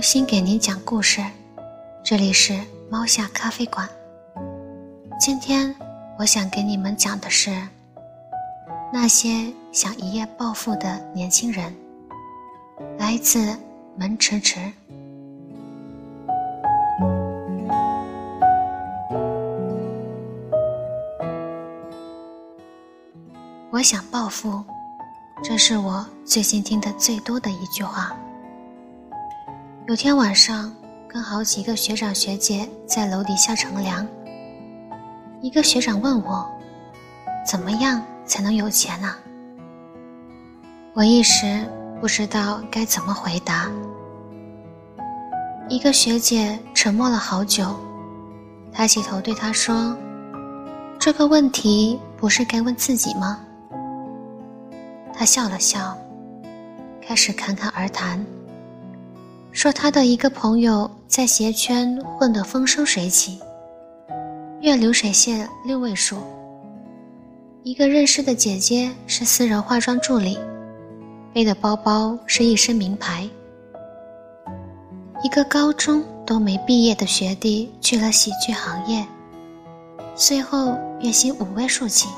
用心给您讲故事，这里是猫下咖啡馆。今天我想给你们讲的是那些想一夜暴富的年轻人。来自门迟迟。我想暴富，这是我最近听的最多的一句话。有天晚上，跟好几个学长学姐在楼底下乘凉。一个学长问我：“怎么样才能有钱呢？”我一时不知道该怎么回答。一个学姐沉默了好久，抬起头对他说：“这个问题不是该问自己吗？”他笑了笑，开始侃侃而谈，说他的一个朋友在鞋圈混得风生水起。月流水线六位数。一个认识的姐姐是私人化妆助理，背的包包是一身名牌。一个高中都没毕业的学弟去了喜剧行业，最后月薪五位数起。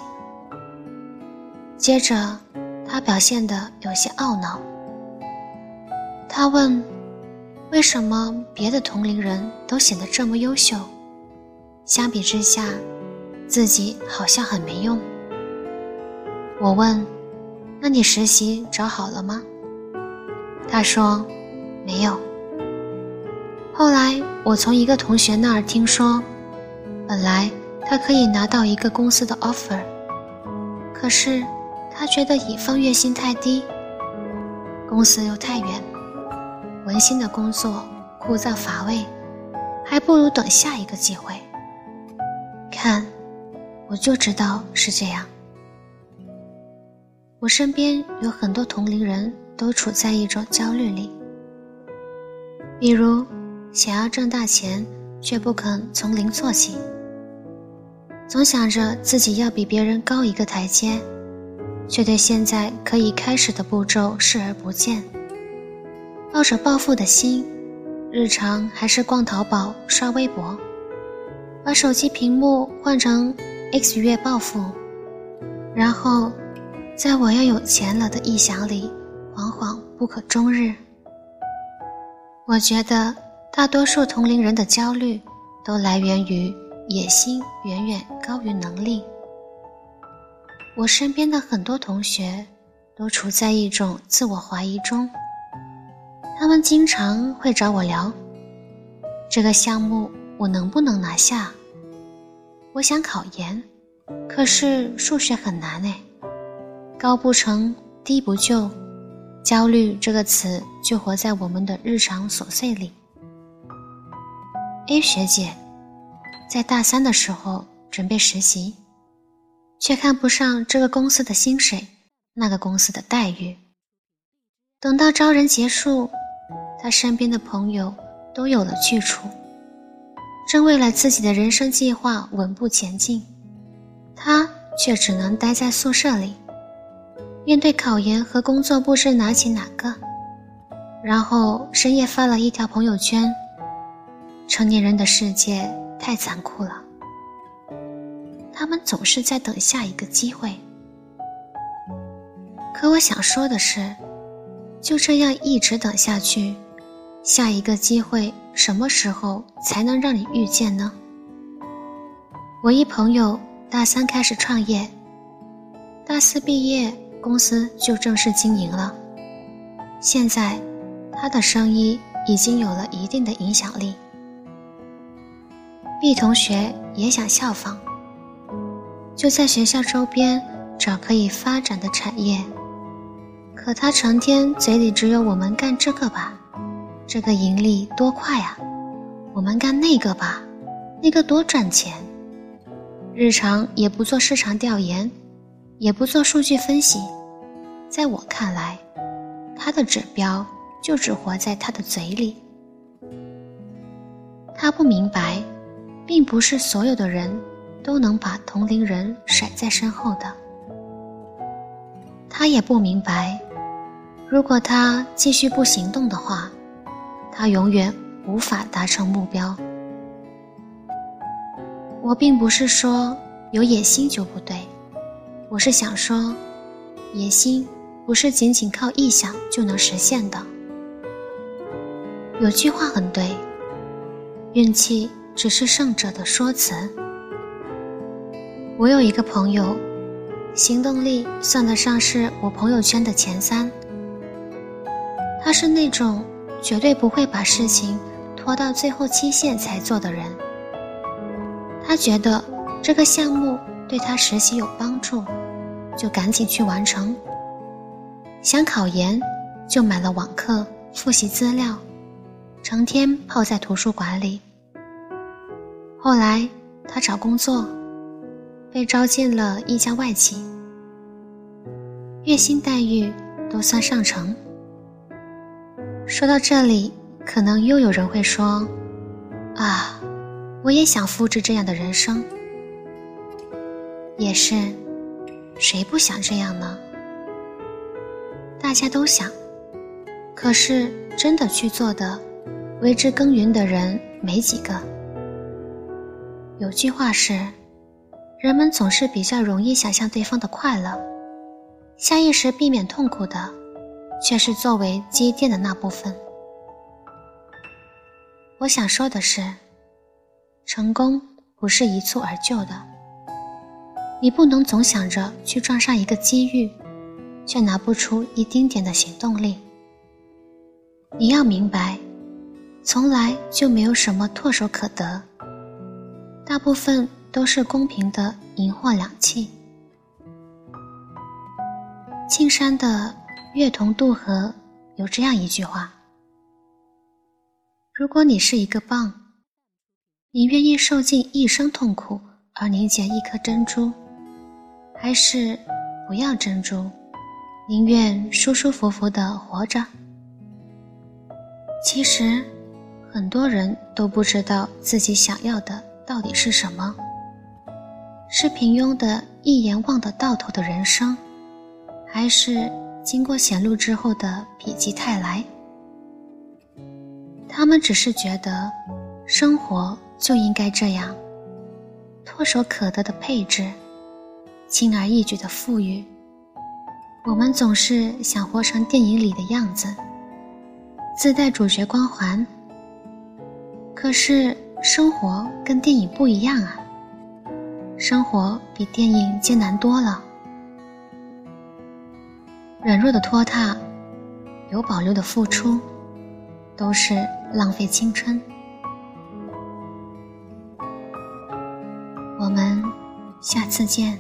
接着，他表现得有些懊恼。他问：“为什么别的同龄人都显得这么优秀？”相比之下，自己好像很没用。我问：“那你实习找好了吗？”他说：“没有。”后来我从一个同学那儿听说，本来他可以拿到一个公司的 offer，可是他觉得乙方月薪太低，公司又太远，文心的工作枯燥乏味，还不如等下一个机会。看，我就知道是这样。我身边有很多同龄人都处在一种焦虑里，比如想要挣大钱，却不肯从零做起，总想着自己要比别人高一个台阶，却对现在可以开始的步骤视而不见，抱着暴富的心，日常还是逛淘宝、刷微博。把手机屏幕换成 X 月暴富，然后在我要有钱了的臆想里惶惶不可终日。我觉得大多数同龄人的焦虑都来源于野心远远高于能力。我身边的很多同学都处在一种自我怀疑中，他们经常会找我聊这个项目。我能不能拿下？我想考研，可是数学很难哎，高不成低不就，焦虑这个词就活在我们的日常琐碎里。A 学姐在大三的时候准备实习，却看不上这个公司的薪水，那个公司的待遇。等到招人结束，他身边的朋友都有了去处。正为了自己的人生计划稳步前进，他却只能待在宿舍里，面对考研和工作不知拿起哪个，然后深夜发了一条朋友圈：“成年人的世界太残酷了。”他们总是在等下一个机会，可我想说的是，就这样一直等下去。下一个机会什么时候才能让你遇见呢？我一朋友大三开始创业，大四毕业公司就正式经营了。现在，他的生意已经有了一定的影响力。B 同学也想效仿，就在学校周边找可以发展的产业，可他成天嘴里只有“我们干这个吧”。这个盈利多快啊！我们干那个吧，那个多赚钱。日常也不做市场调研，也不做数据分析。在我看来，他的指标就只活在他的嘴里。他不明白，并不是所有的人都能把同龄人甩在身后的。他也不明白，如果他继续不行动的话。他永远无法达成目标。我并不是说有野心就不对，我是想说，野心不是仅仅靠臆想就能实现的。有句话很对，运气只是胜者的说辞。我有一个朋友，行动力算得上是我朋友圈的前三。他是那种绝对不会把事情拖到最后期限才做的人。他觉得这个项目对他实习有帮助，就赶紧去完成。想考研，就买了网课复习资料。成天泡在图书馆里。后来他找工作，被招进了一家外企，月薪待遇都算上乘。说到这里，可能又有人会说：“啊，我也想复制这样的人生。”也是，谁不想这样呢？大家都想，可是真的去做的。为之耕耘的人没几个。有句话是，人们总是比较容易想象对方的快乐，下意识避免痛苦的，却是作为积淀的那部分。我想说的是，成功不是一蹴而就的，你不能总想着去撞上一个机遇，却拿不出一丁点的行动力。你要明白。从来就没有什么唾手可得，大部分都是公平的银货两讫。青山的《月同渡河》有这样一句话：“如果你是一个蚌，你愿意受尽一生痛苦而凝结一颗珍珠，还是不要珍珠，宁愿舒舒服服的活着？”其实。很多人都不知道自己想要的到底是什么，是平庸的一眼望得到头的人生，还是经过显露之后的否极泰来？他们只是觉得，生活就应该这样，唾手可得的配置，轻而易举的富裕。我们总是想活成电影里的样子，自带主角光环。可是生活跟电影不一样啊，生活比电影艰难多了。软弱的拖沓，有保留的付出，都是浪费青春。我们下次见。